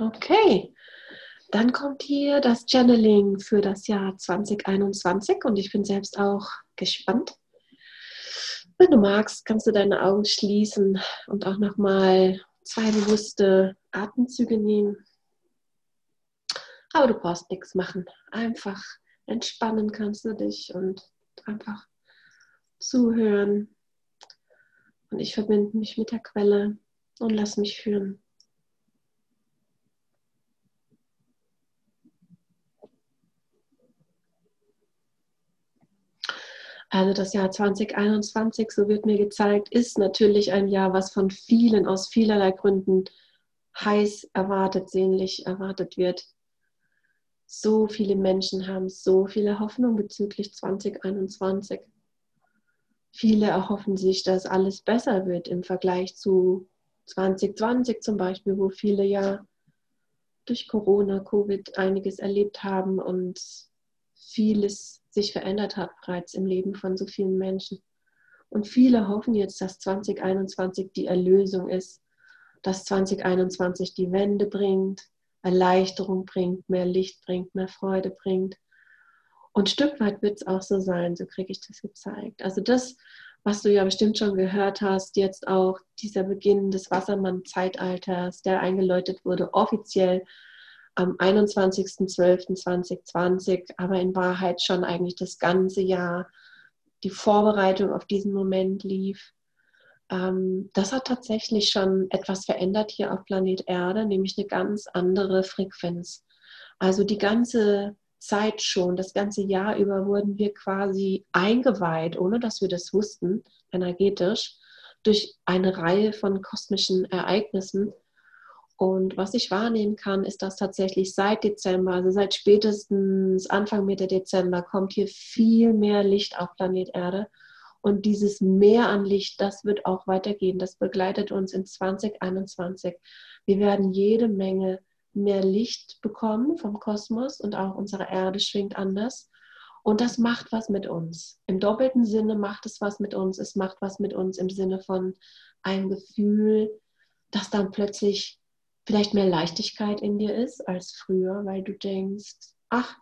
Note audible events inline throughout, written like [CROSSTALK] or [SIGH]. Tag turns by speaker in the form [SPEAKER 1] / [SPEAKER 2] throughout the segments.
[SPEAKER 1] Okay, dann kommt hier das Channeling für das Jahr 2021 und ich bin selbst auch gespannt. Wenn du magst, kannst du deine Augen schließen und auch nochmal zwei bewusste Atemzüge nehmen. Aber du brauchst nichts machen. Einfach entspannen kannst du dich und einfach zuhören. Und ich verbinde mich mit der Quelle und lass mich führen. Also das Jahr 2021, so wird mir gezeigt, ist natürlich ein Jahr, was von vielen aus vielerlei Gründen heiß erwartet, sehnlich erwartet wird. So viele Menschen haben so viele Hoffnung bezüglich 2021. Viele erhoffen sich, dass alles besser wird im Vergleich zu 2020 zum Beispiel, wo viele ja durch Corona, Covid einiges erlebt haben und vieles sich verändert hat bereits im Leben von so vielen Menschen. Und viele hoffen jetzt, dass 2021 die Erlösung ist, dass 2021 die Wende bringt, Erleichterung bringt, mehr Licht bringt, mehr Freude bringt. Und ein Stück weit wird es auch so sein, so kriege ich das gezeigt. Also das, was du ja bestimmt schon gehört hast, jetzt auch dieser Beginn des Wassermann-Zeitalters, der eingeläutet wurde, offiziell am 21.12.2020, aber in Wahrheit schon eigentlich das ganze Jahr die Vorbereitung auf diesen Moment lief. Ähm, das hat tatsächlich schon etwas verändert hier auf Planet Erde, nämlich eine ganz andere Frequenz. Also die ganze Zeit schon, das ganze Jahr über wurden wir quasi eingeweiht, ohne dass wir das wussten, energetisch, durch eine Reihe von kosmischen Ereignissen, und was ich wahrnehmen kann, ist, dass tatsächlich seit Dezember, also seit spätestens Anfang Mitte Dezember, kommt hier viel mehr Licht auf Planet Erde. Und dieses Mehr an Licht, das wird auch weitergehen. Das begleitet uns in 2021. Wir werden jede Menge mehr Licht bekommen vom Kosmos und auch unsere Erde schwingt anders. Und das macht was mit uns. Im doppelten Sinne macht es was mit uns. Es macht was mit uns im Sinne von einem Gefühl, dass dann plötzlich vielleicht mehr Leichtigkeit in dir ist als früher, weil du denkst, ach,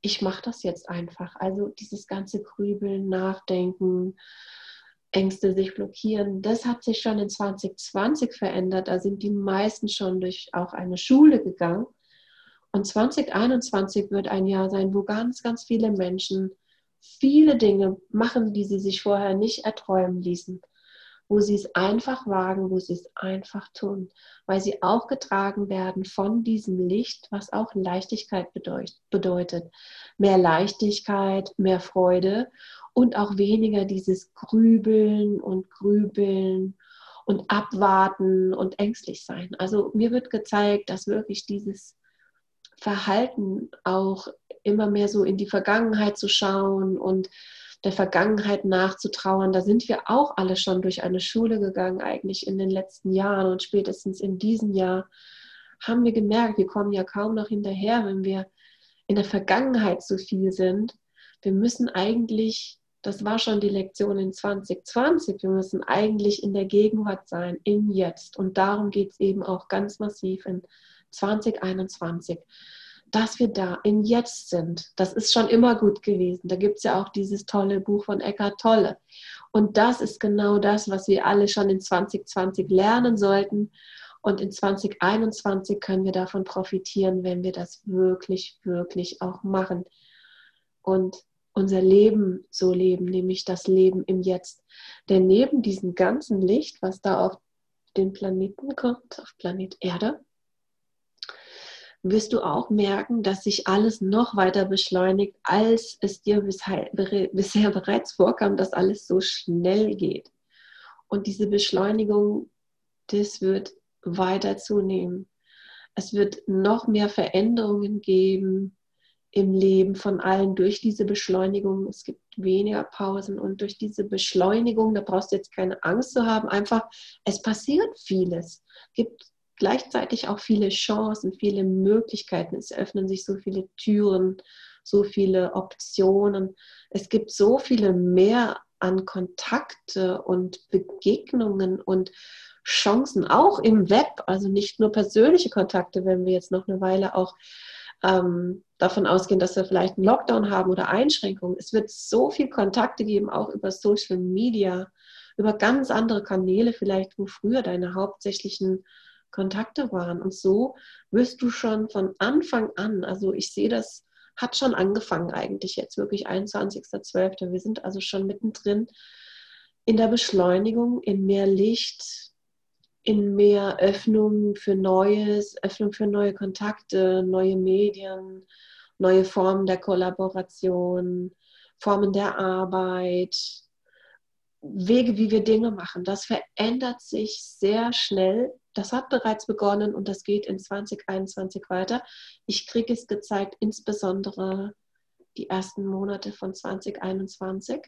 [SPEAKER 1] ich mache das jetzt einfach. Also dieses ganze Grübeln, Nachdenken, Ängste sich blockieren, das hat sich schon in 2020 verändert. Da sind die meisten schon durch auch eine Schule gegangen. Und 2021 wird ein Jahr sein, wo ganz, ganz viele Menschen viele Dinge machen, die sie sich vorher nicht erträumen ließen wo sie es einfach wagen, wo sie es einfach tun, weil sie auch getragen werden von diesem Licht, was auch Leichtigkeit bedeutet. Mehr Leichtigkeit, mehr Freude und auch weniger dieses Grübeln und Grübeln und abwarten und ängstlich sein. Also mir wird gezeigt, dass wirklich dieses Verhalten auch immer mehr so in die Vergangenheit zu schauen und der Vergangenheit nachzutrauern. Da sind wir auch alle schon durch eine Schule gegangen, eigentlich in den letzten Jahren und spätestens in diesem Jahr haben wir gemerkt, wir kommen ja kaum noch hinterher, wenn wir in der Vergangenheit so viel sind. Wir müssen eigentlich, das war schon die Lektion in 2020, wir müssen eigentlich in der Gegenwart sein, im Jetzt. Und darum geht es eben auch ganz massiv in 2021 dass wir da im Jetzt sind. Das ist schon immer gut gewesen. Da gibt es ja auch dieses tolle Buch von Eckhart Tolle. Und das ist genau das, was wir alle schon in 2020 lernen sollten. Und in 2021 können wir davon profitieren, wenn wir das wirklich, wirklich auch machen. Und unser Leben so leben, nämlich das Leben im Jetzt. Denn neben diesem ganzen Licht, was da auf den Planeten kommt, auf Planet Erde, wirst du auch merken, dass sich alles noch weiter beschleunigt, als es dir bisher, bereits vorkam, dass alles so schnell geht. Und diese Beschleunigung, das wird weiter zunehmen. Es wird noch mehr Veränderungen geben im Leben von allen durch diese Beschleunigung. Es gibt weniger Pausen und durch diese Beschleunigung, da brauchst du jetzt keine Angst zu haben, einfach, es passiert vieles. Es gibt gleichzeitig auch viele Chancen, viele Möglichkeiten. Es öffnen sich so viele Türen, so viele Optionen. Es gibt so viele mehr an Kontakte und Begegnungen und Chancen, auch im Web, also nicht nur persönliche Kontakte, wenn wir jetzt noch eine Weile auch ähm, davon ausgehen, dass wir vielleicht einen Lockdown haben oder Einschränkungen. Es wird so viel Kontakte geben, auch über Social Media, über ganz andere Kanäle vielleicht, wo früher deine hauptsächlichen Kontakte waren. Und so wirst du schon von Anfang an, also ich sehe das, hat schon angefangen eigentlich jetzt wirklich 21.12. Wir sind also schon mittendrin in der Beschleunigung, in mehr Licht, in mehr Öffnung für Neues, Öffnung für neue Kontakte, neue Medien, neue Formen der Kollaboration, Formen der Arbeit, Wege, wie wir Dinge machen. Das verändert sich sehr schnell. Das hat bereits begonnen und das geht in 2021 weiter. Ich kriege es gezeigt, insbesondere die ersten Monate von 2021.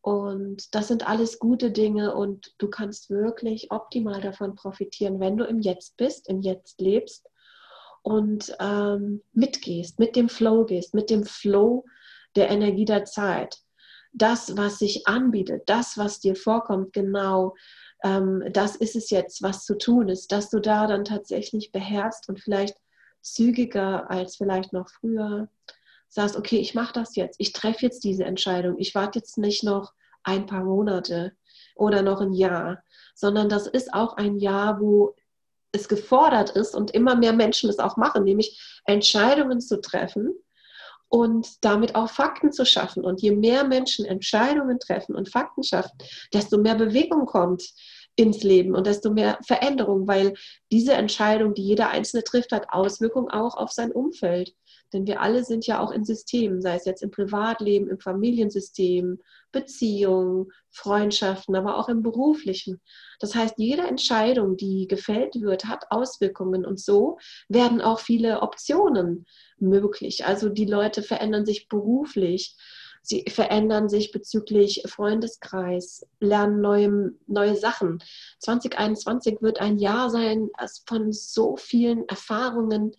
[SPEAKER 1] Und das sind alles gute Dinge und du kannst wirklich optimal davon profitieren, wenn du im Jetzt bist, im Jetzt lebst und ähm, mitgehst, mit dem Flow gehst, mit dem Flow der Energie der Zeit. Das, was sich anbietet, das, was dir vorkommt, genau, ähm, das ist es jetzt, was zu tun ist, dass du da dann tatsächlich beherrst und vielleicht zügiger als vielleicht noch früher sagst, okay, ich mache das jetzt, ich treffe jetzt diese Entscheidung, ich warte jetzt nicht noch ein paar Monate oder noch ein Jahr, sondern das ist auch ein Jahr, wo es gefordert ist und immer mehr Menschen es auch machen, nämlich Entscheidungen zu treffen und damit auch Fakten zu schaffen. Und je mehr Menschen Entscheidungen treffen und Fakten schaffen, desto mehr Bewegung kommt ins Leben und desto mehr Veränderung, weil diese Entscheidung, die jeder Einzelne trifft, hat Auswirkungen auch auf sein Umfeld. Denn wir alle sind ja auch in Systemen, sei es jetzt im Privatleben, im Familiensystem, Beziehungen, Freundschaften, aber auch im beruflichen. Das heißt, jede Entscheidung, die gefällt wird, hat Auswirkungen und so werden auch viele Optionen möglich. Also die Leute verändern sich beruflich. Sie verändern sich bezüglich Freundeskreis, lernen neue, neue Sachen. 2021 wird ein Jahr sein von so vielen Erfahrungen,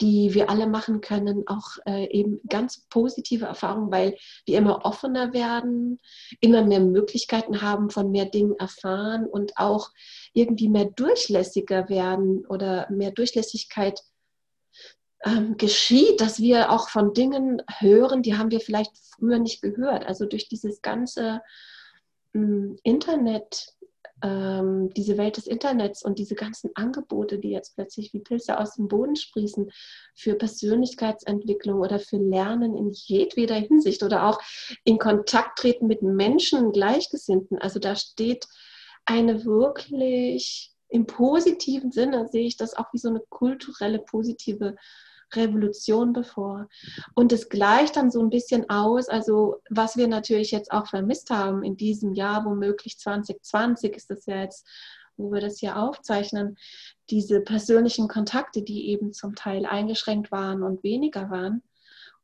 [SPEAKER 1] die wir alle machen können, auch äh, eben ganz positive Erfahrungen, weil wir immer offener werden, immer mehr Möglichkeiten haben, von mehr Dingen erfahren und auch irgendwie mehr durchlässiger werden oder mehr Durchlässigkeit ähm, geschieht, dass wir auch von Dingen hören, die haben wir vielleicht früher nicht gehört. Also durch dieses ganze ähm, Internet ähm, diese Welt des Internets und diese ganzen Angebote, die jetzt plötzlich wie Pilze aus dem Boden sprießen für Persönlichkeitsentwicklung oder für Lernen in jedweder Hinsicht oder auch in Kontakt treten mit Menschen, Gleichgesinnten. Also da steht eine wirklich im positiven Sinne sehe ich das auch wie so eine kulturelle positive Revolution bevor. Und es gleicht dann so ein bisschen aus, also was wir natürlich jetzt auch vermisst haben in diesem Jahr, womöglich 2020 ist das ja jetzt, wo wir das hier aufzeichnen, diese persönlichen Kontakte, die eben zum Teil eingeschränkt waren und weniger waren.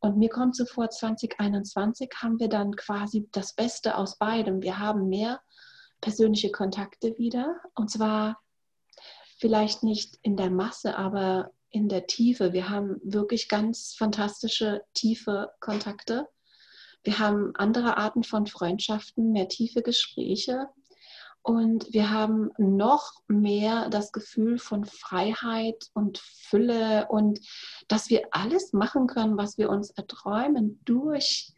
[SPEAKER 1] Und mir kommt so vor, 2021 haben wir dann quasi das Beste aus beidem. Wir haben mehr persönliche Kontakte wieder. Und zwar vielleicht nicht in der Masse, aber in der Tiefe. Wir haben wirklich ganz fantastische, tiefe Kontakte. Wir haben andere Arten von Freundschaften, mehr tiefe Gespräche. Und wir haben noch mehr das Gefühl von Freiheit und Fülle und dass wir alles machen können, was wir uns erträumen durch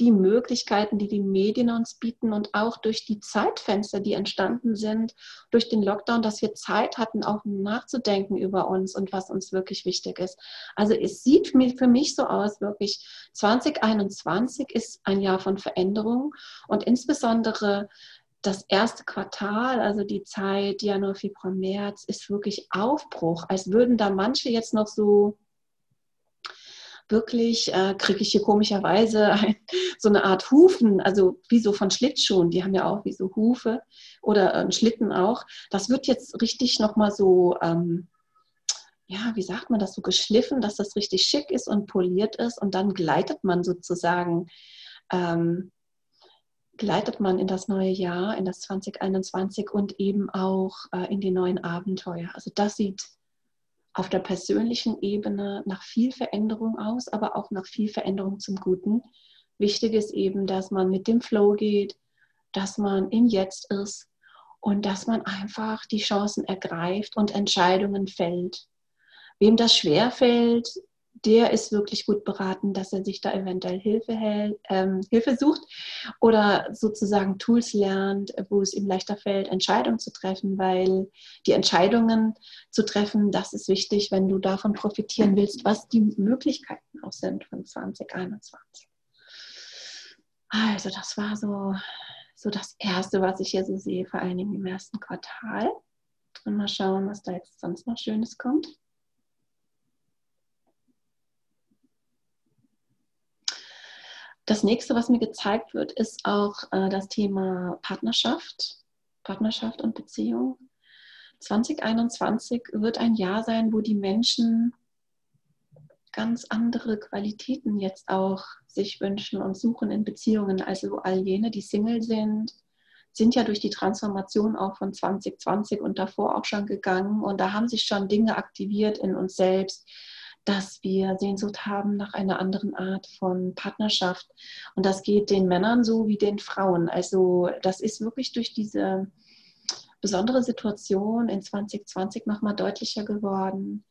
[SPEAKER 1] die Möglichkeiten, die die Medien uns bieten und auch durch die Zeitfenster, die entstanden sind, durch den Lockdown, dass wir Zeit hatten, auch nachzudenken über uns und was uns wirklich wichtig ist. Also es sieht für mich so aus, wirklich 2021 ist ein Jahr von Veränderung und insbesondere das erste Quartal, also die Zeit Januar, Februar, März, ist wirklich Aufbruch, als würden da manche jetzt noch so wirklich äh, kriege ich hier komischerweise [LAUGHS] ein, so eine Art Hufen, also wie so von Schlittschuhen, die haben ja auch wie so Hufe oder äh, Schlitten auch. Das wird jetzt richtig nochmal so, ähm, ja, wie sagt man das, so geschliffen, dass das richtig schick ist und poliert ist und dann gleitet man sozusagen, ähm, gleitet man in das neue Jahr, in das 2021 und eben auch äh, in die neuen Abenteuer. Also das sieht auf der persönlichen Ebene nach viel Veränderung aus, aber auch nach viel Veränderung zum Guten. Wichtig ist eben, dass man mit dem Flow geht, dass man im Jetzt ist und dass man einfach die Chancen ergreift und Entscheidungen fällt. Wem das schwer fällt, der ist wirklich gut beraten, dass er sich da eventuell Hilfe, hält, ähm, Hilfe sucht oder sozusagen Tools lernt, wo es ihm leichter fällt, Entscheidungen zu treffen, weil die Entscheidungen zu treffen, das ist wichtig, wenn du davon profitieren willst, was die Möglichkeiten auch sind von 2021. Also das war so, so das Erste, was ich hier so sehe, vor allen Dingen im ersten Quartal. Und mal schauen, was da jetzt sonst noch Schönes kommt. Das nächste, was mir gezeigt wird, ist auch äh, das Thema Partnerschaft, Partnerschaft und Beziehung. 2021 wird ein Jahr sein, wo die Menschen ganz andere Qualitäten jetzt auch sich wünschen und suchen in Beziehungen. Also all jene, die Single sind, sind ja durch die Transformation auch von 2020 und davor auch schon gegangen. Und da haben sich schon Dinge aktiviert in uns selbst, dass wir Sehnsucht haben nach einer anderen Art von Partnerschaft. Und das geht den Männern so wie den Frauen. Also das ist wirklich durch diese besondere Situation in 2020 nochmal deutlicher geworden,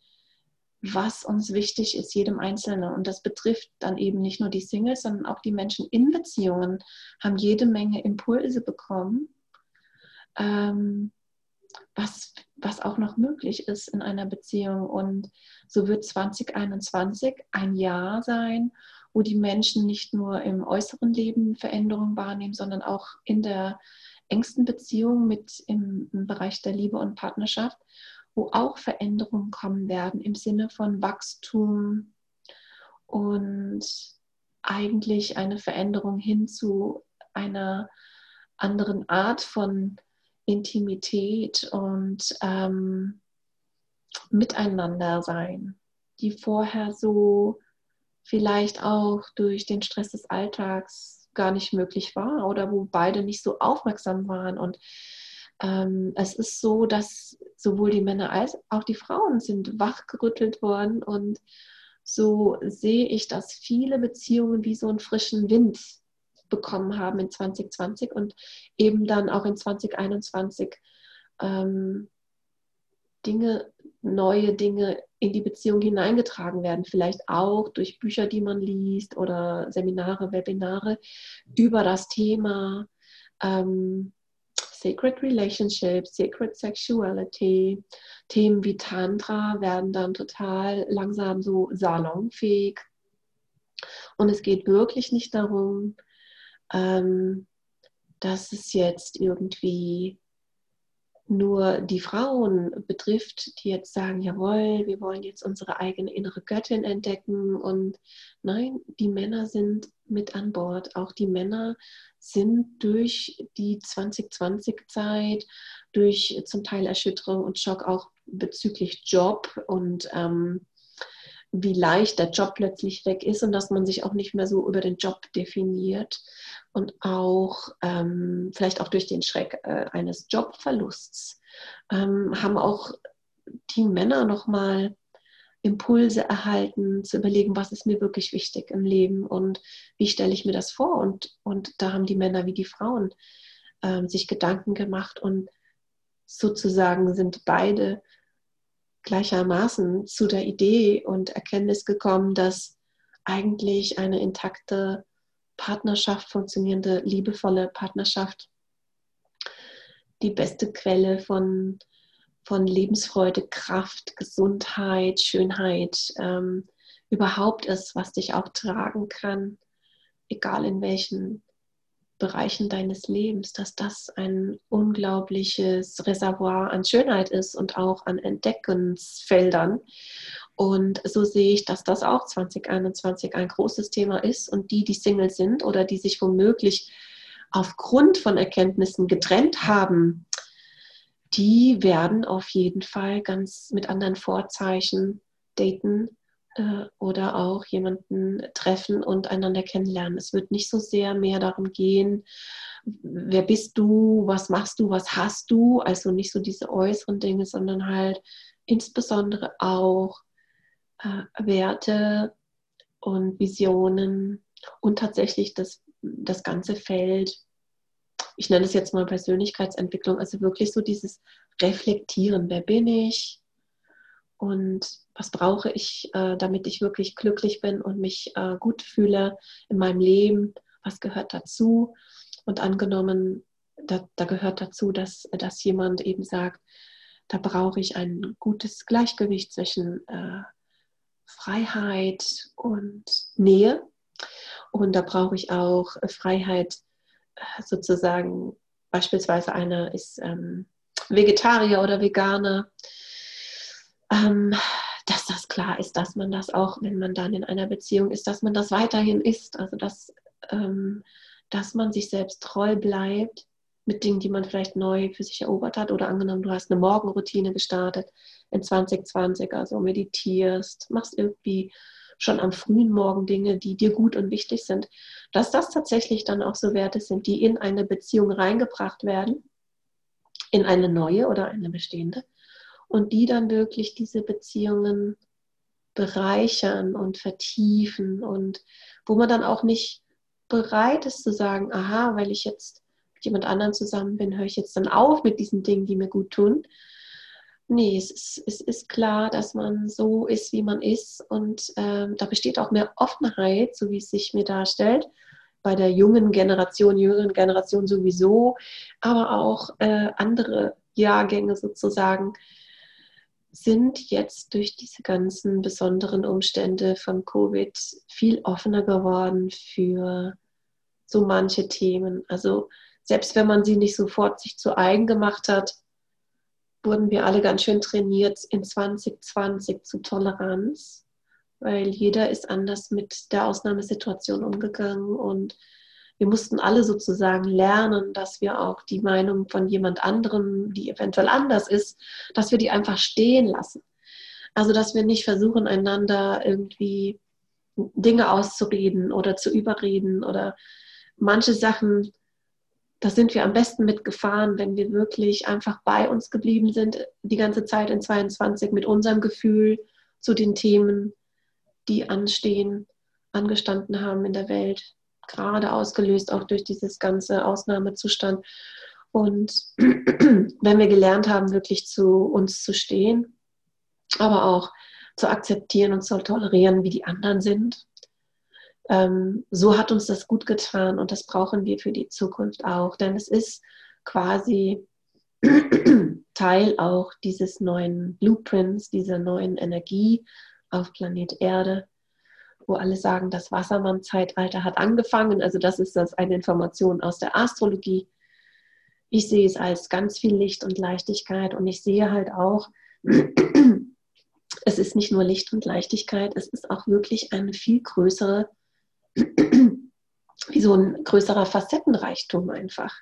[SPEAKER 1] was uns wichtig ist, jedem Einzelnen. Und das betrifft dann eben nicht nur die Singles, sondern auch die Menschen in Beziehungen haben jede Menge Impulse bekommen, ähm, was, was auch noch möglich ist in einer Beziehung. Und so wird 2021 ein Jahr sein, wo die Menschen nicht nur im äußeren Leben Veränderungen wahrnehmen, sondern auch in der engsten Beziehung mit im, im Bereich der Liebe und Partnerschaft wo auch Veränderungen kommen werden im Sinne von Wachstum und eigentlich eine Veränderung hin zu einer anderen Art von Intimität und ähm, Miteinander sein, die vorher so vielleicht auch durch den Stress des Alltags gar nicht möglich war oder wo beide nicht so aufmerksam waren. Und ähm, es ist so, dass sowohl die Männer als auch die Frauen sind wachgerüttelt worden. Und so sehe ich, dass viele Beziehungen wie so einen frischen Wind bekommen haben in 2020 und eben dann auch in 2021 ähm, Dinge, neue Dinge in die Beziehung hineingetragen werden, vielleicht auch durch Bücher, die man liest oder Seminare, Webinare über das Thema. Ähm, Sacred Relationships, Sacred Sexuality, Themen wie Tantra werden dann total langsam so salonfähig. Und es geht wirklich nicht darum, ähm, dass es jetzt irgendwie nur die Frauen betrifft, die jetzt sagen, jawohl, wir wollen jetzt unsere eigene innere Göttin entdecken. Und nein, die Männer sind mit an Bord. Auch die Männer sind durch die 2020-Zeit, durch zum Teil Erschütterung und Schock auch bezüglich Job und ähm, wie leicht der Job plötzlich weg ist und dass man sich auch nicht mehr so über den Job definiert und auch ähm, vielleicht auch durch den Schreck äh, eines Jobverlusts ähm, haben auch die Männer nochmal Impulse erhalten, zu überlegen, was ist mir wirklich wichtig im Leben und wie stelle ich mir das vor. Und, und da haben die Männer wie die Frauen ähm, sich Gedanken gemacht und sozusagen sind beide gleichermaßen zu der Idee und Erkenntnis gekommen, dass eigentlich eine intakte Partnerschaft, funktionierende, liebevolle Partnerschaft die beste Quelle von, von Lebensfreude, Kraft, Gesundheit, Schönheit ähm, überhaupt ist, was dich auch tragen kann, egal in welchen Bereichen deines Lebens, dass das ein unglaubliches Reservoir an Schönheit ist und auch an Entdeckungsfeldern. Und so sehe ich, dass das auch 2021 ein großes Thema ist und die, die Single sind oder die sich womöglich aufgrund von Erkenntnissen getrennt haben, die werden auf jeden Fall ganz mit anderen Vorzeichen daten äh, oder auch jemanden treffen und einander kennenlernen. Es wird nicht so sehr mehr darum gehen, wer bist du, was machst du, was hast du, also nicht so diese äußeren Dinge, sondern halt insbesondere auch äh, Werte und Visionen und tatsächlich das, das ganze Feld. Ich nenne es jetzt mal Persönlichkeitsentwicklung, also wirklich so dieses Reflektieren, wer bin ich und was brauche ich, äh, damit ich wirklich glücklich bin und mich äh, gut fühle in meinem Leben, was gehört dazu. Und angenommen, da, da gehört dazu, dass, dass jemand eben sagt, da brauche ich ein gutes Gleichgewicht zwischen äh, Freiheit und Nähe. Und da brauche ich auch Freiheit, äh, sozusagen, beispielsweise einer ist ähm, Vegetarier oder Veganer, ähm, dass das klar ist, dass man das auch, wenn man dann in einer Beziehung ist, dass man das weiterhin ist. Also dass, ähm, dass man sich selbst treu bleibt mit Dingen, die man vielleicht neu für sich erobert hat. Oder angenommen, du hast eine Morgenroutine gestartet in 2020, also meditierst, machst irgendwie schon am frühen Morgen Dinge, die dir gut und wichtig sind, dass das tatsächlich dann auch so Werte sind, die in eine Beziehung reingebracht werden, in eine neue oder eine bestehende, und die dann wirklich diese Beziehungen bereichern und vertiefen und wo man dann auch nicht bereit ist zu sagen, aha, weil ich jetzt mit jemand anderem zusammen bin, höre ich jetzt dann auf mit diesen Dingen, die mir gut tun, Nee, es ist, es ist klar, dass man so ist, wie man ist. Und ähm, da besteht auch mehr Offenheit, so wie es sich mir darstellt. Bei der jungen Generation, jüngeren Generation sowieso, aber auch äh, andere Jahrgänge sozusagen sind jetzt durch diese ganzen besonderen Umstände von Covid viel offener geworden für so manche Themen. Also selbst wenn man sie nicht sofort sich zu eigen gemacht hat, wurden wir alle ganz schön trainiert in 2020 zu Toleranz, weil jeder ist anders mit der Ausnahmesituation umgegangen und wir mussten alle sozusagen lernen, dass wir auch die Meinung von jemand anderem, die eventuell anders ist, dass wir die einfach stehen lassen. Also dass wir nicht versuchen, einander irgendwie Dinge auszureden oder zu überreden oder manche Sachen da sind wir am besten mitgefahren, wenn wir wirklich einfach bei uns geblieben sind, die ganze Zeit in 22 mit unserem Gefühl zu den Themen, die anstehen, angestanden haben in der Welt, gerade ausgelöst auch durch dieses ganze Ausnahmezustand. Und [CLEARS THROAT] wenn wir gelernt haben, wirklich zu uns zu stehen, aber auch zu akzeptieren und zu tolerieren, wie die anderen sind, ähm, so hat uns das gut getan und das brauchen wir für die Zukunft auch, denn es ist quasi [CLEARS THROAT] Teil auch dieses neuen Blueprints, dieser neuen Energie auf Planet Erde, wo alle sagen, das Wassermann-Zeitalter hat angefangen. Also das ist das eine Information aus der Astrologie. Ich sehe es als ganz viel Licht und Leichtigkeit und ich sehe halt auch, [CLEARS THROAT] es ist nicht nur Licht und Leichtigkeit, es ist auch wirklich eine viel größere [CLEARS THROAT] wie so ein größerer Facettenreichtum einfach.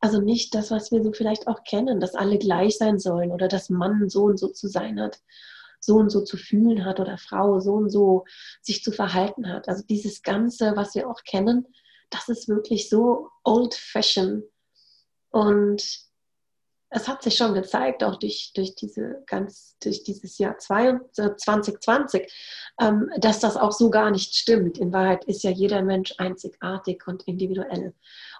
[SPEAKER 1] Also nicht das, was wir so vielleicht auch kennen, dass alle gleich sein sollen oder dass Mann so und so zu sein hat, so und so zu fühlen hat oder Frau so und so sich zu verhalten hat. Also dieses Ganze, was wir auch kennen, das ist wirklich so old-fashioned und es hat sich schon gezeigt, auch durch, durch, diese ganz, durch dieses Jahr 2020, ähm, dass das auch so gar nicht stimmt. In Wahrheit ist ja jeder Mensch einzigartig und individuell.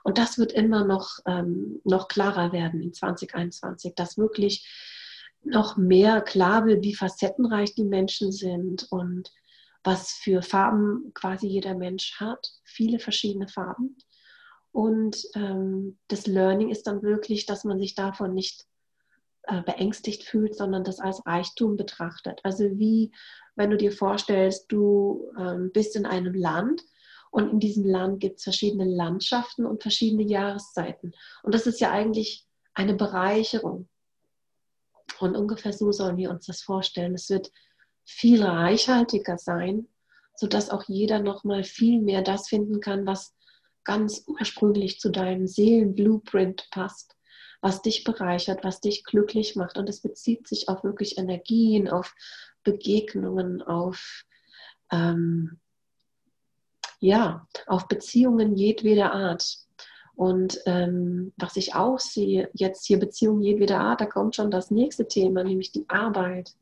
[SPEAKER 1] Und das wird immer noch, ähm, noch klarer werden in 2021, dass wirklich noch mehr klar wird, wie facettenreich die Menschen sind und was für Farben quasi jeder Mensch hat. Viele verschiedene Farben. Und ähm, das Learning ist dann wirklich, dass man sich davon nicht äh, beängstigt fühlt, sondern das als Reichtum betrachtet. Also wie, wenn du dir vorstellst, du ähm, bist in einem Land und in diesem Land gibt es verschiedene Landschaften und verschiedene Jahreszeiten. Und das ist ja eigentlich eine Bereicherung. Und ungefähr so sollen wir uns das vorstellen. Es wird viel reichhaltiger sein, sodass auch jeder nochmal viel mehr das finden kann, was ganz ursprünglich zu deinem Seelenblueprint passt, was dich bereichert, was dich glücklich macht. Und es bezieht sich auf wirklich Energien, auf Begegnungen, auf ähm, ja, auf Beziehungen jedweder Art. Und ähm, was ich auch sehe, jetzt hier Beziehungen jedweder Art, da kommt schon das nächste Thema, nämlich die Arbeit.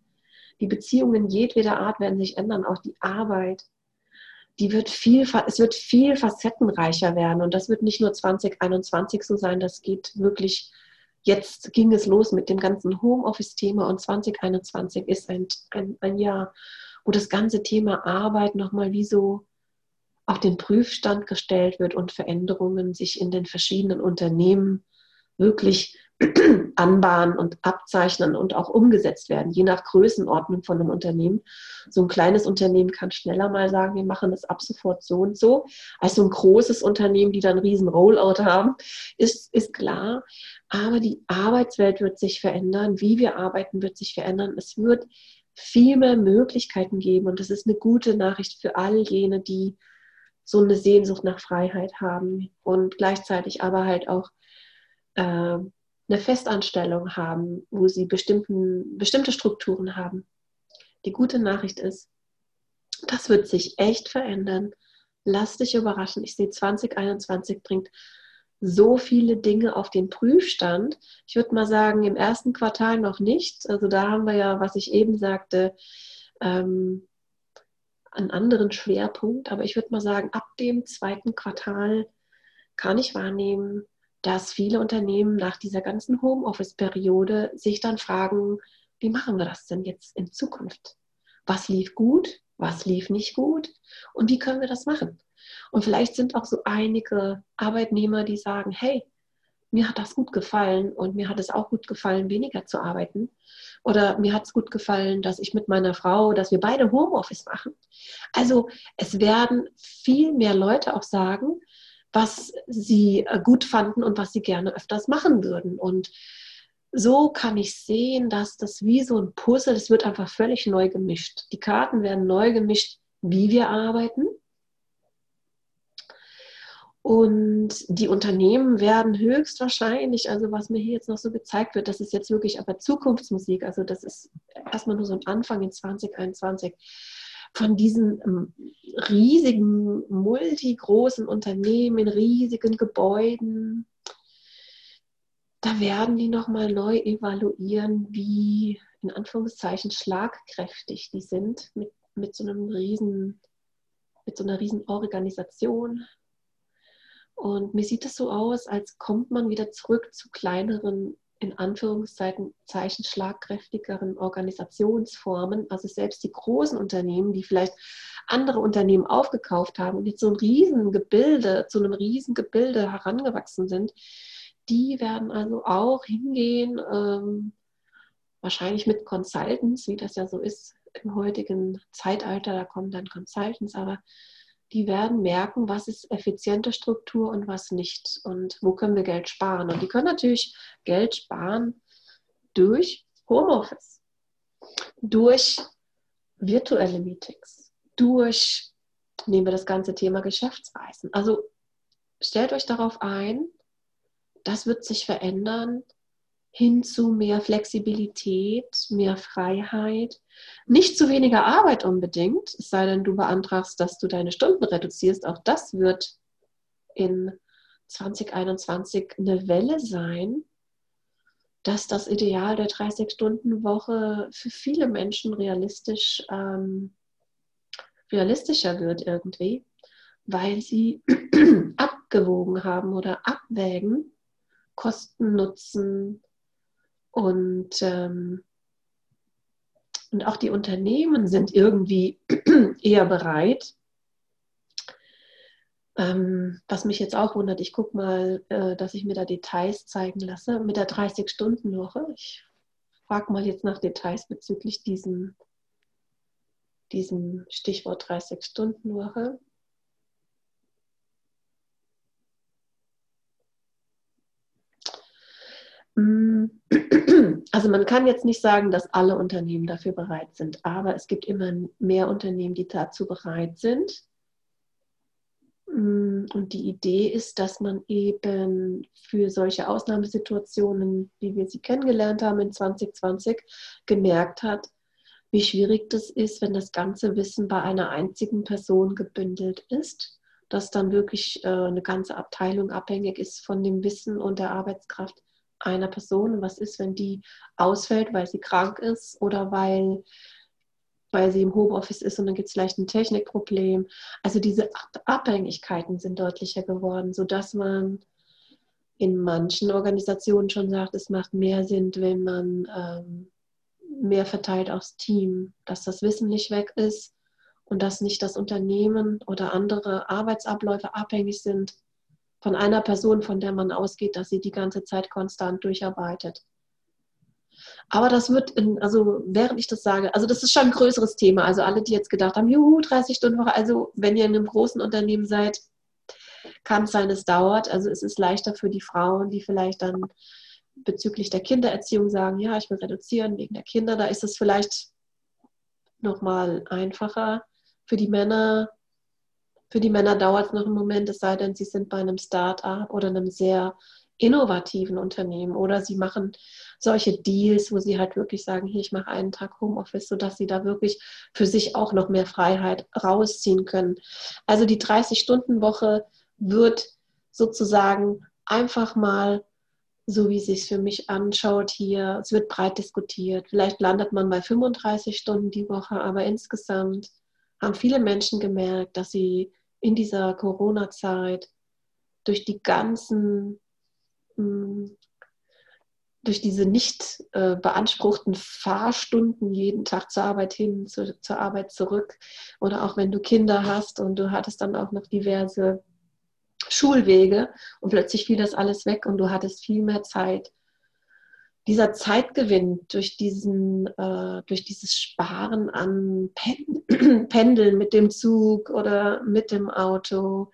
[SPEAKER 1] Die Beziehungen jedweder Art werden sich ändern, auch die Arbeit die wird viel, es wird viel facettenreicher werden. Und das wird nicht nur 2021 so sein, das geht wirklich, jetzt ging es los mit dem ganzen Homeoffice-Thema und 2021 ist ein, ein, ein Jahr, wo das ganze Thema Arbeit nochmal wie so auf den Prüfstand gestellt wird und Veränderungen sich in den verschiedenen Unternehmen wirklich [CLEARS THROAT] anbahnen und abzeichnen und auch umgesetzt werden, je nach Größenordnung von einem Unternehmen. So ein kleines Unternehmen kann schneller mal sagen, wir machen das ab sofort so und so, als so ein großes Unternehmen, die dann einen riesen Rollout haben, ist, ist klar. Aber die Arbeitswelt wird sich verändern, wie wir arbeiten wird sich verändern. Es wird viel mehr Möglichkeiten geben und das ist eine gute Nachricht für all jene, die so eine Sehnsucht nach Freiheit haben und gleichzeitig aber halt auch äh, eine Festanstellung haben, wo sie bestimmten, bestimmte Strukturen haben. Die gute Nachricht ist, das wird sich echt verändern. Lass dich überraschen. Ich sehe, 2021 bringt so viele Dinge auf den Prüfstand. Ich würde mal sagen, im ersten Quartal noch nicht. Also da haben wir ja, was ich eben sagte, ähm, einen anderen Schwerpunkt. Aber ich würde mal sagen, ab dem zweiten Quartal kann ich wahrnehmen, dass viele Unternehmen nach dieser ganzen Homeoffice-Periode sich dann fragen, wie machen wir das denn jetzt in Zukunft? Was lief gut? Was lief nicht gut? Und wie können wir das machen? Und vielleicht sind auch so einige Arbeitnehmer, die sagen, hey, mir hat das gut gefallen und mir hat es auch gut gefallen, weniger zu arbeiten. Oder mir hat es gut gefallen, dass ich mit meiner Frau, dass wir beide Homeoffice machen. Also es werden viel mehr Leute auch sagen, was sie äh, gut fanden und was sie gerne öfters machen würden. Und so kann ich sehen, dass das wie so ein Puzzle, das wird einfach völlig neu gemischt. Die Karten werden neu gemischt, wie wir arbeiten. Und die Unternehmen werden höchstwahrscheinlich, also was mir hier jetzt noch so gezeigt wird, das ist jetzt wirklich aber Zukunftsmusik, also das ist erstmal nur so ein Anfang in 2021 von diesen ähm, riesigen, multigroßen Unternehmen in riesigen Gebäuden, da werden die nochmal neu evaluieren, wie in Anführungszeichen schlagkräftig die sind mit, mit so einem riesen, mit so einer riesen Organisation. Und mir sieht es so aus, als kommt man wieder zurück zu kleineren in Anführungszeichen Zeichen schlagkräftigeren Organisationsformen, also selbst die großen Unternehmen, die vielleicht andere Unternehmen aufgekauft haben und jetzt so ein Riesengebilde, zu einem Riesengebilde herangewachsen sind, die werden also auch hingehen, ähm, wahrscheinlich mit Consultants, wie das ja so ist im heutigen Zeitalter, da kommen dann Consultants, aber die werden merken, was ist effiziente Struktur und was nicht und wo können wir Geld sparen. Und die können natürlich Geld sparen durch Homeoffice, durch virtuelle Meetings, durch, nehmen wir das ganze Thema Geschäftsreisen. Also stellt euch darauf ein, das wird sich verändern hin zu mehr Flexibilität, mehr Freiheit, nicht zu weniger Arbeit unbedingt, es sei denn, du beantragst, dass du deine Stunden reduzierst. Auch das wird in 2021 eine Welle sein, dass das Ideal der 30-Stunden-Woche für viele Menschen realistisch, ähm, realistischer wird irgendwie, weil sie [CLEARS THROAT] abgewogen haben oder abwägen, Kosten, Nutzen, und, ähm, und auch die Unternehmen sind irgendwie [CLEARS THROAT] eher bereit. Ähm, was mich jetzt auch wundert, ich gucke mal, äh, dass ich mir da Details zeigen lasse mit der 30-Stunden-Woche. Ich frage mal jetzt nach Details bezüglich diesem, diesem Stichwort 30-Stunden-Woche. Also man kann jetzt nicht sagen, dass alle Unternehmen dafür bereit sind, aber es gibt immer mehr Unternehmen, die dazu bereit sind. Mm. Und die Idee ist, dass man eben für solche Ausnahmesituationen, wie wir sie kennengelernt haben in 2020, gemerkt hat, wie schwierig das ist, wenn das ganze Wissen bei einer einzigen Person gebündelt ist, dass dann wirklich äh, eine ganze Abteilung abhängig ist von dem Wissen und der Arbeitskraft einer Person. was ist, wenn die ausfällt, weil sie krank ist oder weil, weil sie im Homeoffice ist und dann gibt es vielleicht ein Technikproblem. Also diese Abhängigkeiten sind deutlicher geworden, sodass man in manchen Organisationen schon sagt, es macht mehr Sinn, wenn man ähm, mehr verteilt aufs Team, dass das Wissen nicht weg ist und dass nicht das Unternehmen oder andere Arbeitsabläufe abhängig sind von einer Person, von der man ausgeht, dass sie die ganze Zeit konstant durcharbeitet. Aber das wird, in, also während ich das sage, also das ist schon ein größeres Thema. Also alle, die jetzt gedacht haben, juhu, 30 Stunden Woche, also wenn ihr in einem großen Unternehmen seid, kann es sein, es dauert. Also es ist leichter für die Frauen, die vielleicht dann bezüglich der Kindererziehung sagen, ja, ich will reduzieren wegen der Kinder. Da ist es vielleicht nochmal einfacher. Für die Männer, für die Männer dauert es noch einen Moment, es sei denn, sie sind bei einem Start-up oder einem sehr innovativen Unternehmen oder sie machen solche Deals, wo sie halt wirklich sagen, hier, ich mache einen Tag Homeoffice, sodass sie da wirklich für sich auch noch mehr Freiheit rausziehen können. Also die 30-Stunden-Woche wird sozusagen einfach mal so wie es sich für mich anschaut hier, es wird breit diskutiert. Vielleicht landet man bei 35 Stunden die Woche, aber insgesamt haben viele Menschen gemerkt, dass sie in dieser Corona-Zeit durch die ganzen hm, durch diese nicht äh, beanspruchten Fahrstunden jeden Tag zur Arbeit hin, zu, zur Arbeit zurück oder auch wenn du Kinder hast und du hattest dann auch noch diverse Schulwege und plötzlich fiel das alles weg und du hattest viel mehr Zeit. Dieser Zeitgewinn durch, diesen, äh, durch dieses Sparen an [CLEARS THROAT] Pendeln mit dem Zug oder mit dem Auto,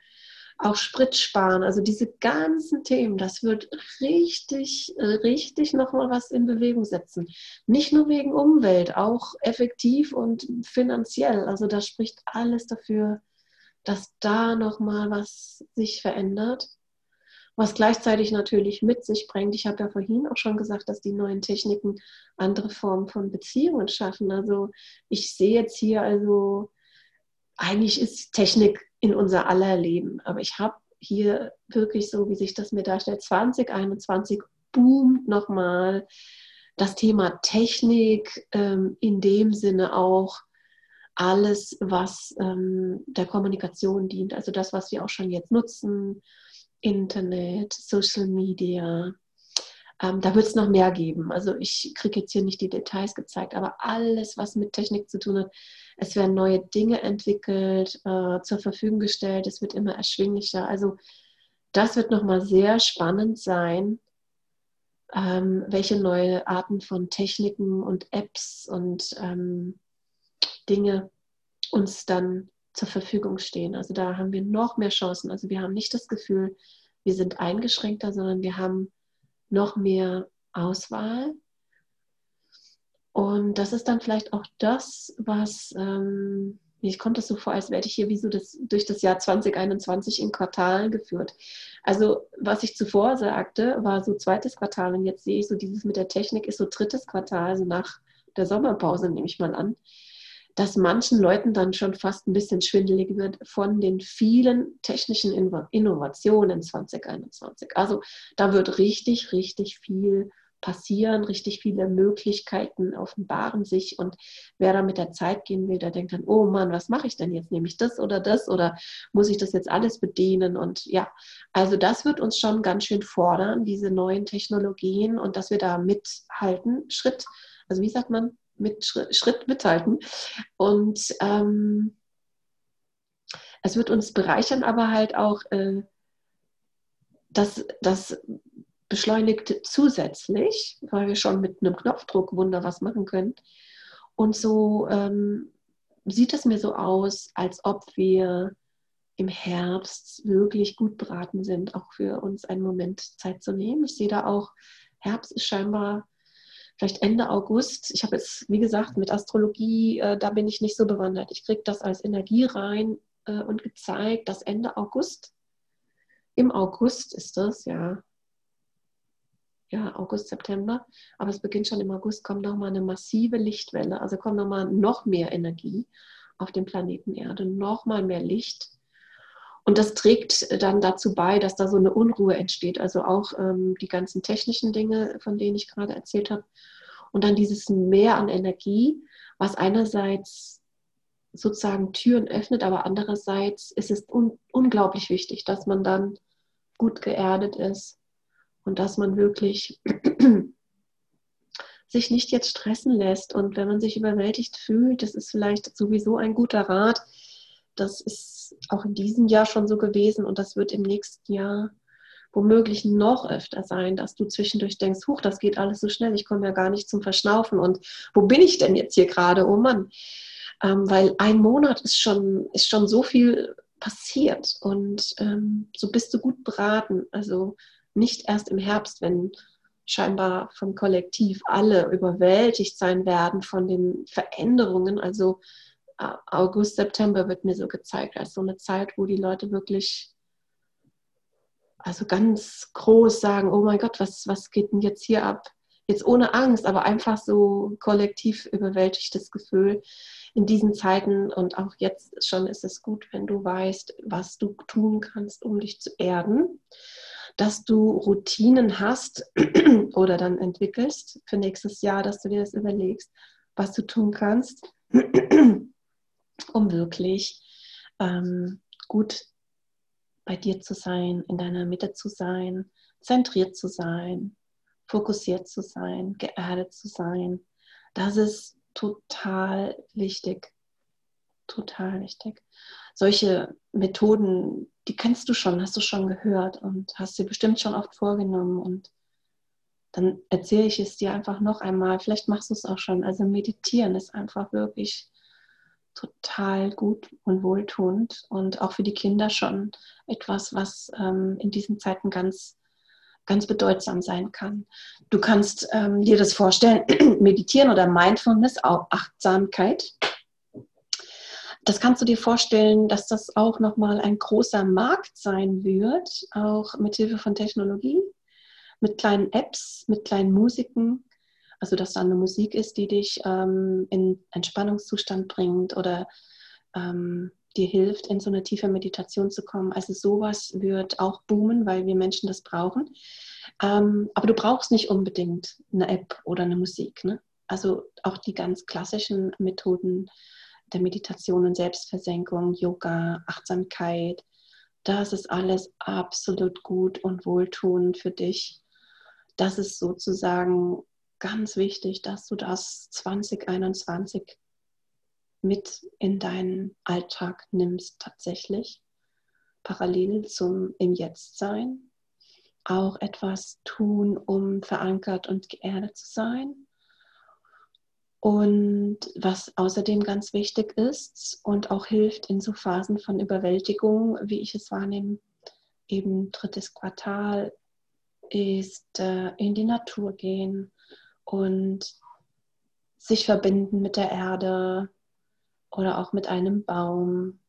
[SPEAKER 1] auch Sprit sparen, also diese ganzen Themen, das wird richtig, richtig nochmal was in Bewegung setzen. Nicht nur wegen Umwelt, auch effektiv und finanziell. Also da spricht alles dafür, dass da nochmal was sich verändert. Was gleichzeitig natürlich mit sich bringt. Ich habe ja vorhin auch schon gesagt, dass die neuen Techniken andere Formen von Beziehungen schaffen. Also ich sehe jetzt hier also, eigentlich ist Technik in unser aller Leben. Aber ich habe hier wirklich so, wie sich das mir darstellt, 2021 boomt nochmal das Thema Technik ähm, in dem Sinne auch alles, was ähm, der Kommunikation dient. Also das, was wir auch schon jetzt nutzen, Internet, Social Media. Ähm, da wird es noch mehr geben. Also ich kriege jetzt hier nicht die Details gezeigt, aber alles, was mit Technik zu tun hat, es werden neue Dinge entwickelt, äh, zur Verfügung gestellt, es wird immer erschwinglicher. Also das wird nochmal sehr spannend sein, ähm, welche neue Arten von Techniken und Apps und ähm, Dinge uns dann zur Verfügung stehen. Also da haben wir noch mehr Chancen. Also wir haben nicht das Gefühl, wir sind eingeschränkter, sondern wir haben noch mehr Auswahl. Und das ist dann vielleicht auch das, was, ähm, ich kommt das so vor, als werde ich hier wie so das, durch das Jahr 2021 in Quartalen geführt. Also was ich zuvor sagte, war so zweites Quartal und jetzt sehe ich so dieses mit der Technik ist so drittes Quartal, also nach der Sommerpause nehme ich mal an dass manchen Leuten dann schon fast ein bisschen schwindelig wird von den vielen technischen Innovationen 2021. Also da wird richtig, richtig viel passieren, richtig viele Möglichkeiten offenbaren sich und wer da mit der Zeit gehen will, der denkt dann, oh Mann, was mache ich denn jetzt? Nehme ich das oder das oder muss ich das jetzt alles bedienen? Und ja, also das wird uns schon ganz schön fordern, diese neuen Technologien und dass wir da mithalten, Schritt, also wie sagt man, mit Schritt mithalten. Und ähm, es wird uns bereichern, aber halt auch äh, das, das beschleunigt zusätzlich, weil wir schon mit einem Knopfdruck Wunder was machen können. Und so ähm, sieht es mir so aus, als ob wir im Herbst wirklich gut beraten sind, auch für uns einen Moment Zeit zu nehmen. Ich sehe da auch, Herbst ist scheinbar vielleicht Ende August. Ich habe jetzt, wie gesagt, mit Astrologie, äh, da bin ich nicht so bewandert. Ich kriege das als Energie rein äh, und gezeigt, dass Ende August, im August ist das, ja, ja, August, September, aber es beginnt schon im August, kommt nochmal eine massive Lichtwelle, also kommt nochmal noch mehr Energie auf den Planeten Erde, nochmal mehr Licht. Und das trägt dann dazu bei, dass da so eine Unruhe entsteht. Also auch ähm, die ganzen technischen Dinge, von denen ich gerade erzählt habe. Und dann dieses Mehr an Energie, was einerseits sozusagen Türen öffnet, aber andererseits ist es un unglaublich wichtig, dass man dann gut geerdet ist und dass man wirklich [CLEARS THROAT] sich nicht jetzt stressen lässt. Und wenn man sich überwältigt fühlt, das ist vielleicht sowieso ein guter Rat. Das ist auch in diesem Jahr schon so gewesen und das wird im nächsten Jahr womöglich noch öfter sein, dass du zwischendurch denkst, huch, das geht alles so schnell, ich komme ja gar nicht zum Verschnaufen und wo bin ich denn jetzt hier gerade? Oh Mann. Ähm, weil ein Monat ist schon, ist schon so viel passiert und ähm, so bist du gut beraten. Also nicht erst im Herbst, wenn scheinbar vom Kollektiv alle überwältigt sein werden von den Veränderungen. Also August, September wird mir so gezeigt als so eine Zeit, wo die Leute wirklich also ganz groß sagen, oh mein Gott, was, was geht denn jetzt hier ab? Jetzt ohne Angst, aber einfach so kollektiv überwältigtes Gefühl in diesen Zeiten. Und auch jetzt schon ist es gut, wenn du weißt, was du tun kannst, um dich zu erden, dass du Routinen hast [CLEARS THROAT] oder dann entwickelst für nächstes Jahr, dass du dir das überlegst, was du tun kannst, [CLEARS THROAT] um wirklich ähm, gut bei dir zu sein, in deiner Mitte zu sein, zentriert zu sein, fokussiert zu sein, geerdet zu sein. Das ist total wichtig. Total wichtig. Solche Methoden, die kennst du schon, hast du schon gehört und hast sie bestimmt schon oft vorgenommen. Und dann erzähle ich es dir einfach noch einmal. Vielleicht machst du es auch schon. Also meditieren ist einfach wirklich total gut und wohltuend und auch für die Kinder schon etwas, was ähm, in diesen Zeiten ganz, ganz bedeutsam sein kann. Du kannst ähm, dir das vorstellen, [CLEARS THROAT] meditieren oder Mindfulness, auch Achtsamkeit. Das kannst du dir vorstellen, dass das auch nochmal ein großer Markt sein wird, auch mit Hilfe von Technologie, mit kleinen Apps, mit kleinen Musiken, also, dass da eine Musik ist, die dich ähm, in Entspannungszustand bringt oder ähm, dir hilft, in so eine tiefe Meditation zu kommen. Also sowas wird auch boomen, weil wir Menschen das brauchen. Ähm, aber du brauchst nicht unbedingt eine App oder eine Musik. Ne? Also auch die ganz klassischen Methoden der Meditation und Selbstversenkung, Yoga, Achtsamkeit, das ist alles absolut gut und wohltuend für dich. Das ist sozusagen ganz wichtig, dass du das 2021 mit in deinen Alltag nimmst tatsächlich, parallel zum im Jetzt sein. Auch etwas tun, um verankert und geerdet zu sein. Und was außerdem ganz wichtig ist und auch hilft in so Phasen von Überwältigung, wie ich es wahrnehme, eben drittes Quartal, ist äh, in die Natur gehen, und sich verbinden mit der Erde oder auch mit einem Baum,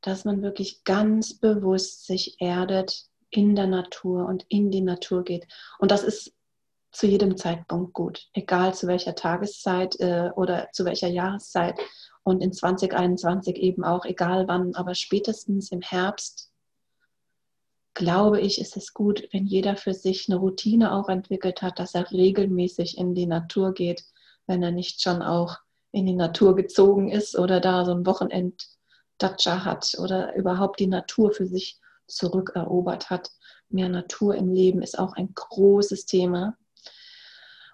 [SPEAKER 1] dass man wirklich ganz bewusst sich erdet in der Natur und in die Natur geht. Und das ist zu jedem Zeitpunkt gut, egal zu welcher Tageszeit äh, oder zu welcher Jahreszeit. Und in 2021 eben auch, egal wann, aber spätestens im Herbst glaube ich, ist es gut, wenn jeder für sich eine Routine auch entwickelt hat, dass er regelmäßig in die Natur geht, wenn er nicht schon auch in die Natur gezogen ist oder da so ein Wochenend-Datscha hat oder überhaupt die Natur für sich zurückerobert hat. Mehr Natur im Leben ist auch ein großes Thema.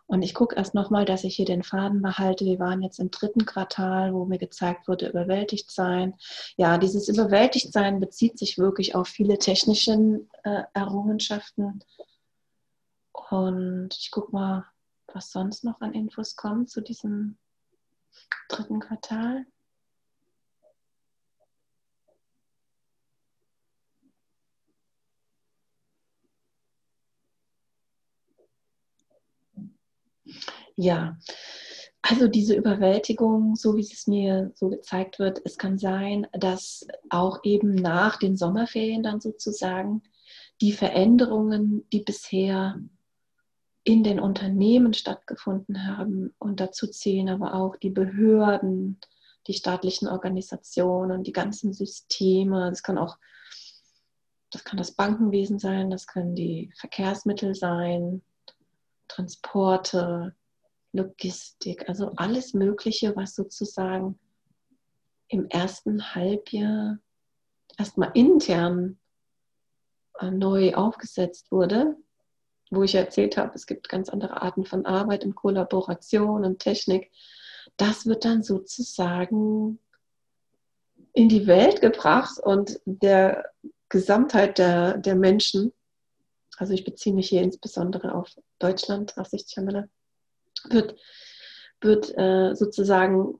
[SPEAKER 1] Und ich gucke erst nochmal, dass ich hier den Faden behalte. Wir waren jetzt im dritten Quartal, wo mir gezeigt wurde, überwältigt sein. Ja, dieses überwältigt sein bezieht sich wirklich auf viele technische äh, Errungenschaften. Und ich gucke mal, was sonst noch an Infos kommt zu diesem dritten Quartal. Ja, also diese Überwältigung, so wie es mir so gezeigt wird, es kann sein, dass auch eben nach den Sommerferien dann sozusagen die Veränderungen, die bisher in den Unternehmen stattgefunden haben, und dazu zählen aber auch die Behörden, die staatlichen Organisationen, die ganzen Systeme, das kann auch das kann das Bankenwesen sein, das können die Verkehrsmittel sein, Transporte, Logistik, also alles Mögliche, was sozusagen im ersten Halbjahr erstmal intern äh, neu aufgesetzt wurde, wo ich erzählt habe, es gibt ganz andere Arten von Arbeit in Kollaboration und Technik, das wird dann sozusagen in die Welt gebracht und der Gesamtheit der, der Menschen, also ich beziehe mich hier insbesondere auf Deutschland, auf Sicht Chamala, wird, wird äh, sozusagen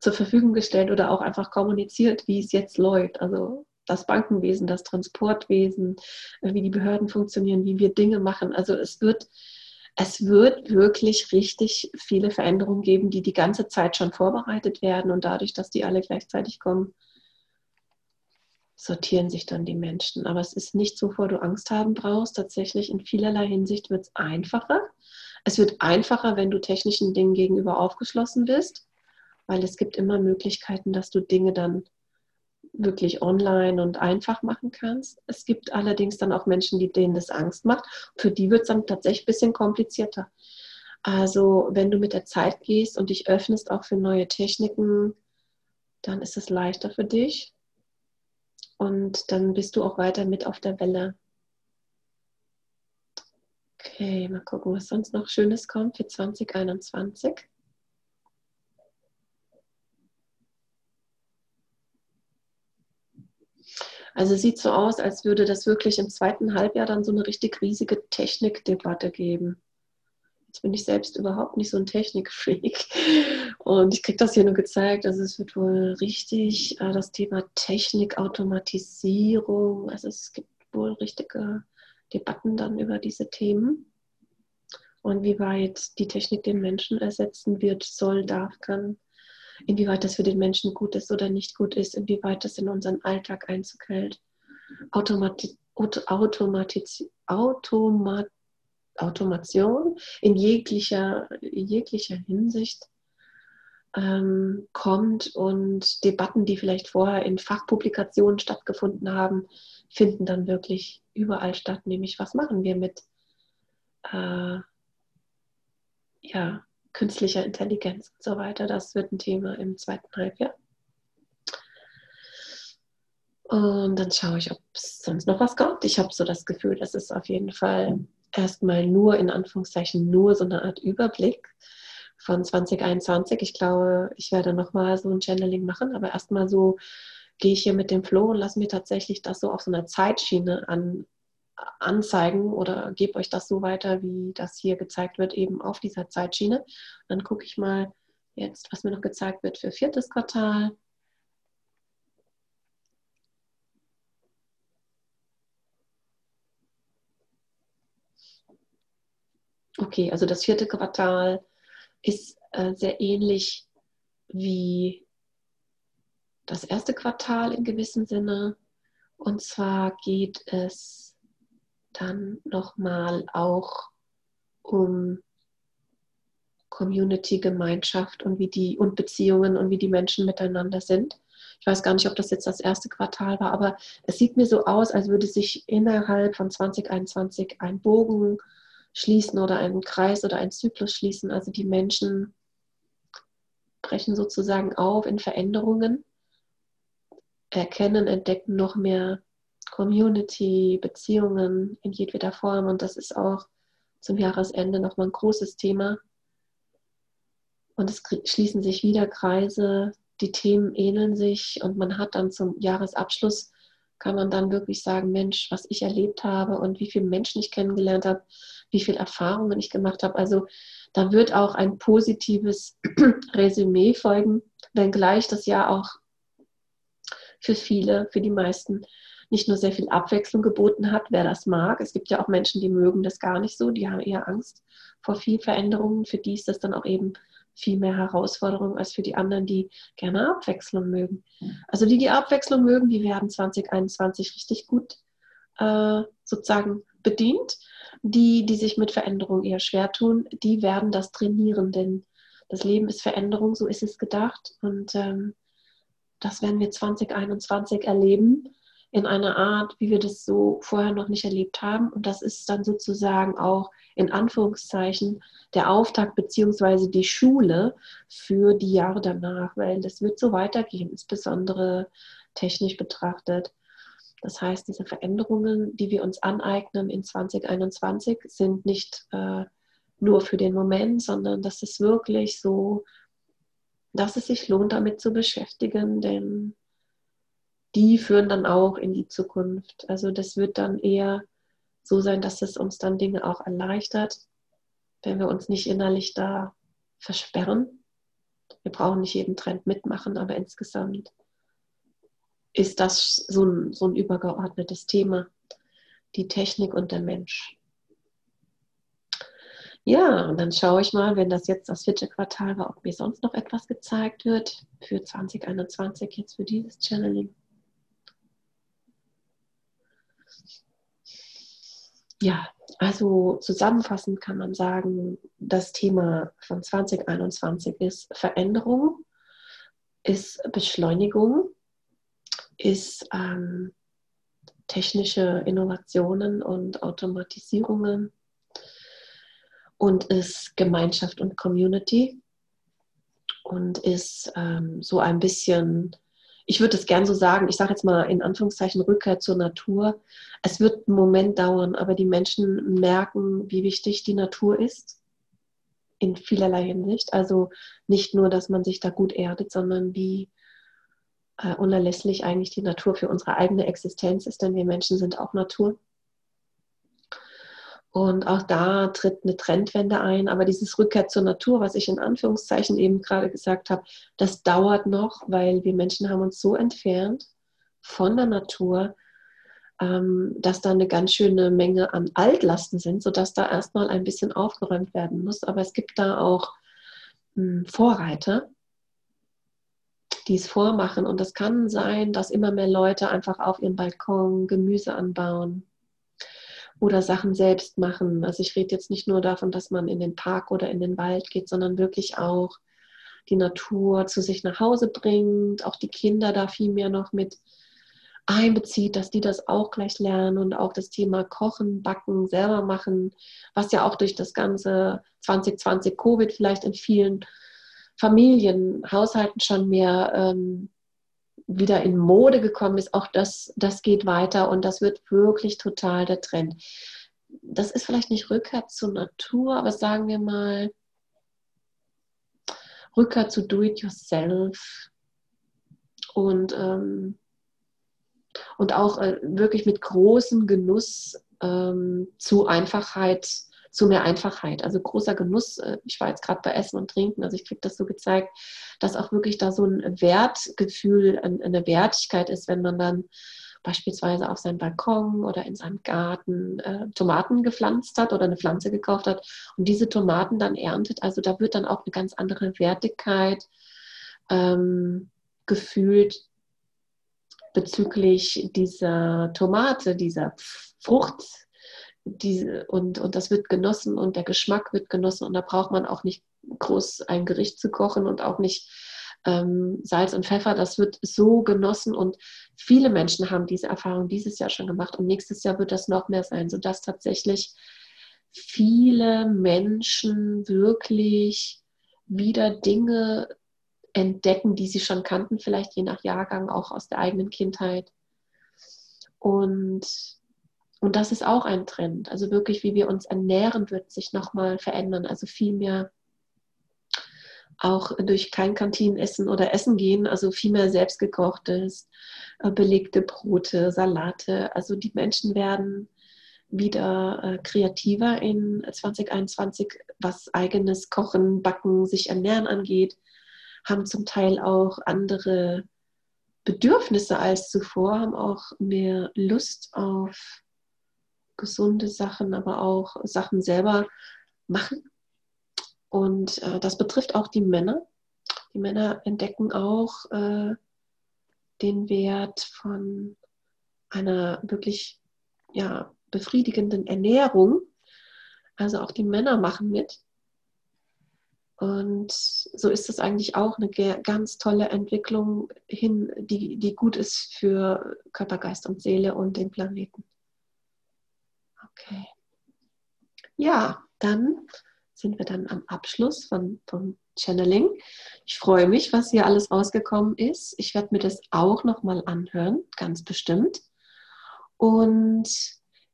[SPEAKER 1] zur Verfügung gestellt oder auch einfach kommuniziert, wie es jetzt läuft. Also das Bankenwesen, das Transportwesen, äh, wie die Behörden funktionieren, wie wir Dinge machen. Also es wird, es wird wirklich richtig viele Veränderungen geben, die die ganze Zeit schon vorbereitet werden und dadurch, dass die alle gleichzeitig kommen, sortieren sich dann die Menschen. Aber es ist nicht so, vor du Angst haben brauchst. Tatsächlich in vielerlei Hinsicht wird es einfacher. Es wird einfacher, wenn du technischen Dingen gegenüber aufgeschlossen bist, weil es gibt immer Möglichkeiten, dass du Dinge dann wirklich online und einfach machen kannst. Es gibt allerdings dann auch Menschen, die denen das Angst macht. Für die wird es dann tatsächlich ein bisschen komplizierter. Also wenn du mit der Zeit gehst und dich öffnest auch für neue Techniken, dann ist es leichter für dich. Und dann bist du auch weiter mit auf der Welle. Okay, mal gucken, was sonst noch Schönes kommt für 2021. Also sieht so aus, als würde das wirklich im zweiten Halbjahr dann so eine richtig riesige Technikdebatte geben. Jetzt bin ich selbst überhaupt nicht so ein Technikfreak. Und ich kriege das hier nur gezeigt. Also es wird wohl richtig äh, das Thema Technik, Automatisierung. Also es gibt wohl richtige Debatten dann über diese Themen. Und wie weit die Technik den Menschen ersetzen wird, soll, darf, kann inwieweit das für den Menschen gut ist oder nicht gut ist, inwieweit das in unseren Alltag Einzug hält. Automati Automatiz Automat Automation in jeglicher, jeglicher Hinsicht ähm, kommt und Debatten, die vielleicht vorher in Fachpublikationen stattgefunden haben, finden dann wirklich überall statt. Nämlich, was machen wir mit äh, ja, künstlicher Intelligenz und so weiter. Das wird ein Thema im zweiten Halbjahr. Und dann schaue ich, ob es sonst noch was kommt. Ich habe so das Gefühl, das ist auf jeden Fall erstmal nur in Anführungszeichen nur so eine Art Überblick von 2021. Ich glaube, ich werde nochmal so ein Channeling machen, aber erstmal so gehe ich hier mit dem Flow und lasse mir tatsächlich das so auf so einer Zeitschiene an, anzeigen oder gebe euch das so weiter, wie das hier gezeigt wird, eben auf dieser Zeitschiene. Dann gucke ich mal jetzt, was mir noch gezeigt wird für viertes Quartal. Okay, also das vierte Quartal ist äh, sehr ähnlich wie das erste Quartal in gewissem Sinne. Und zwar geht es dann nochmal auch um Community, Gemeinschaft und wie die und Beziehungen und wie die Menschen miteinander sind. Ich weiß gar nicht, ob das jetzt das erste Quartal war, aber es sieht mir so aus, als würde sich innerhalb von 2021 ein Bogen schließen oder ein Kreis oder ein Zyklus schließen. Also die Menschen brechen sozusagen auf in Veränderungen, erkennen, entdecken noch mehr Community, Beziehungen in jedweder Form. Und das ist auch zum Jahresende nochmal ein großes Thema. Und es schließen sich wieder Kreise, die Themen ähneln sich und man hat dann zum Jahresabschluss, kann man dann wirklich sagen, Mensch, was ich erlebt habe und wie viele Menschen ich kennengelernt habe, wie viele Erfahrungen ich gemacht habe. Also da wird auch ein positives [CLEARS THROAT] Resümee folgen, wenngleich das Jahr auch für viele, für die meisten nicht nur sehr viel Abwechslung geboten hat, wer das mag. Es gibt ja auch Menschen, die mögen das gar nicht so, die haben eher Angst vor viel Veränderungen. Für die ist das dann auch eben viel mehr Herausforderung als für die anderen, die gerne Abwechslung mögen. Also die, die Abwechslung mögen, die werden 2021 richtig gut äh, sozusagen bedient. Die, die sich mit Veränderung eher schwer tun, die werden das trainieren, denn das Leben ist Veränderung, so ist es gedacht. Und ähm, das werden wir 2021 erleben in einer Art, wie wir das so vorher noch nicht erlebt haben. Und das ist dann sozusagen auch in Anführungszeichen der Auftakt beziehungsweise die Schule für die Jahre danach, weil das wird so weitergehen, insbesondere technisch betrachtet. Das heißt, diese Veränderungen, die wir uns aneignen in 2021, sind nicht äh, nur für den Moment, sondern das ist wirklich so, dass es sich lohnt, damit zu beschäftigen, denn die führen dann auch in die Zukunft. Also das wird dann eher so sein, dass es uns dann Dinge auch erleichtert, wenn wir uns nicht innerlich da versperren. Wir brauchen nicht jeden Trend mitmachen, aber insgesamt ist das so ein, so ein übergeordnetes Thema, die Technik und der Mensch. Ja, und dann schaue ich mal, wenn das jetzt das vierte Quartal war, ob mir sonst noch etwas gezeigt wird für 2021 jetzt für dieses Channeling. Ja, also zusammenfassend kann man sagen, das Thema von 2021 ist Veränderung, ist Beschleunigung, ist ähm, technische Innovationen und Automatisierungen und ist Gemeinschaft und Community und ist ähm, so ein bisschen ich würde es gern so sagen, ich sage jetzt mal in Anführungszeichen Rückkehr zur Natur. Es wird einen Moment dauern, aber die Menschen merken, wie wichtig die Natur ist. In vielerlei Hinsicht. Also nicht nur, dass man sich da gut erdet, sondern wie äh, unerlässlich eigentlich die Natur für unsere eigene Existenz ist, denn wir Menschen sind auch Natur. Und auch da tritt eine Trendwende ein. Aber dieses Rückkehr zur Natur, was ich in Anführungszeichen eben gerade gesagt habe, das dauert noch, weil wir Menschen haben uns so entfernt von der Natur, ähm, dass da eine ganz schöne Menge an Altlasten sind, sodass da erstmal ein bisschen aufgeräumt werden muss. Aber es gibt da auch hm, Vorreiter, die es vormachen. Und es kann sein, dass immer mehr Leute einfach auf ihrem Balkon Gemüse anbauen oder Sachen selbst machen. Also ich rede jetzt nicht nur davon, dass man in den Park oder in den Wald geht, sondern wirklich auch die Natur zu sich nach Hause bringt, auch die Kinder da viel mehr noch mit einbezieht, dass die das auch gleich lernen und auch das Thema Kochen, Backen, selber machen, was ja auch durch das ganze 2020 Covid vielleicht in vielen Familien, Haushalten schon mehr ähm, wieder in Mode gekommen ist, auch das, das geht weiter und das wird wirklich total der Trend. Das ist vielleicht nicht Rückkehr zur Natur, aber sagen wir mal Rückkehr zu Do-it-yourself und, ähm, und auch äh, wirklich mit großem Genuss ähm, zu Einfachheit zu mehr Einfachheit. Also großer Genuss. Äh, ich war jetzt gerade bei Essen und Trinken, also ich kriege das so gezeigt, dass auch wirklich da so ein Wertgefühl, eine Wertigkeit ist, wenn man dann beispielsweise auf seinem Balkon oder in seinem Garten äh, Tomaten gepflanzt hat oder eine Pflanze gekauft hat und diese Tomaten dann erntet. Also da wird dann auch eine ganz andere Wertigkeit ähm, gefühlt bezüglich dieser Tomate, dieser Frucht, diese, und, und das wird genossen und der Geschmack wird genossen und da braucht man auch nicht groß ein Gericht zu kochen und auch nicht ähm, Salz und Pfeffer. Das wird so genossen und viele Menschen haben diese Erfahrung dieses Jahr schon gemacht und nächstes Jahr wird das noch mehr sein, sodass tatsächlich viele Menschen wirklich wieder Dinge entdecken, die sie schon kannten, vielleicht je nach Jahrgang auch aus der eigenen Kindheit. Und und das ist auch ein Trend. Also wirklich, wie wir uns ernähren, wird sich nochmal verändern. Also viel mehr auch durch kein Kantinenessen oder Essen gehen, also viel mehr selbstgekochtes, äh, belegte Brote, Salate. Also die Menschen werden wieder äh, kreativer in 2021, was eigenes Kochen, Backen, sich ernähren angeht, haben zum Teil auch andere Bedürfnisse als zuvor, haben auch mehr Lust auf gesunde Sachen, aber auch Sachen selber machen. Und äh, das betrifft auch die Männer. Die Männer entdecken auch äh, den Wert von einer wirklich ja, befriedigenden Ernährung. Also auch die Männer machen mit. Und so ist es eigentlich auch eine ganz tolle Entwicklung hin, die, die gut ist für Körper, Geist und Seele und den Planeten. Okay. Ja, dann sind wir dann am Abschluss von, vom Channeling. Ich freue mich, was hier alles rausgekommen ist. Ich werde mir das auch nochmal anhören, ganz bestimmt. Und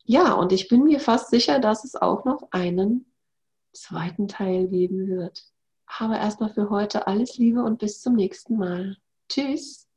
[SPEAKER 1] ja, und ich bin mir fast sicher, dass es auch noch einen zweiten Teil geben wird. Aber erstmal für heute alles Liebe und bis zum nächsten Mal. Tschüss.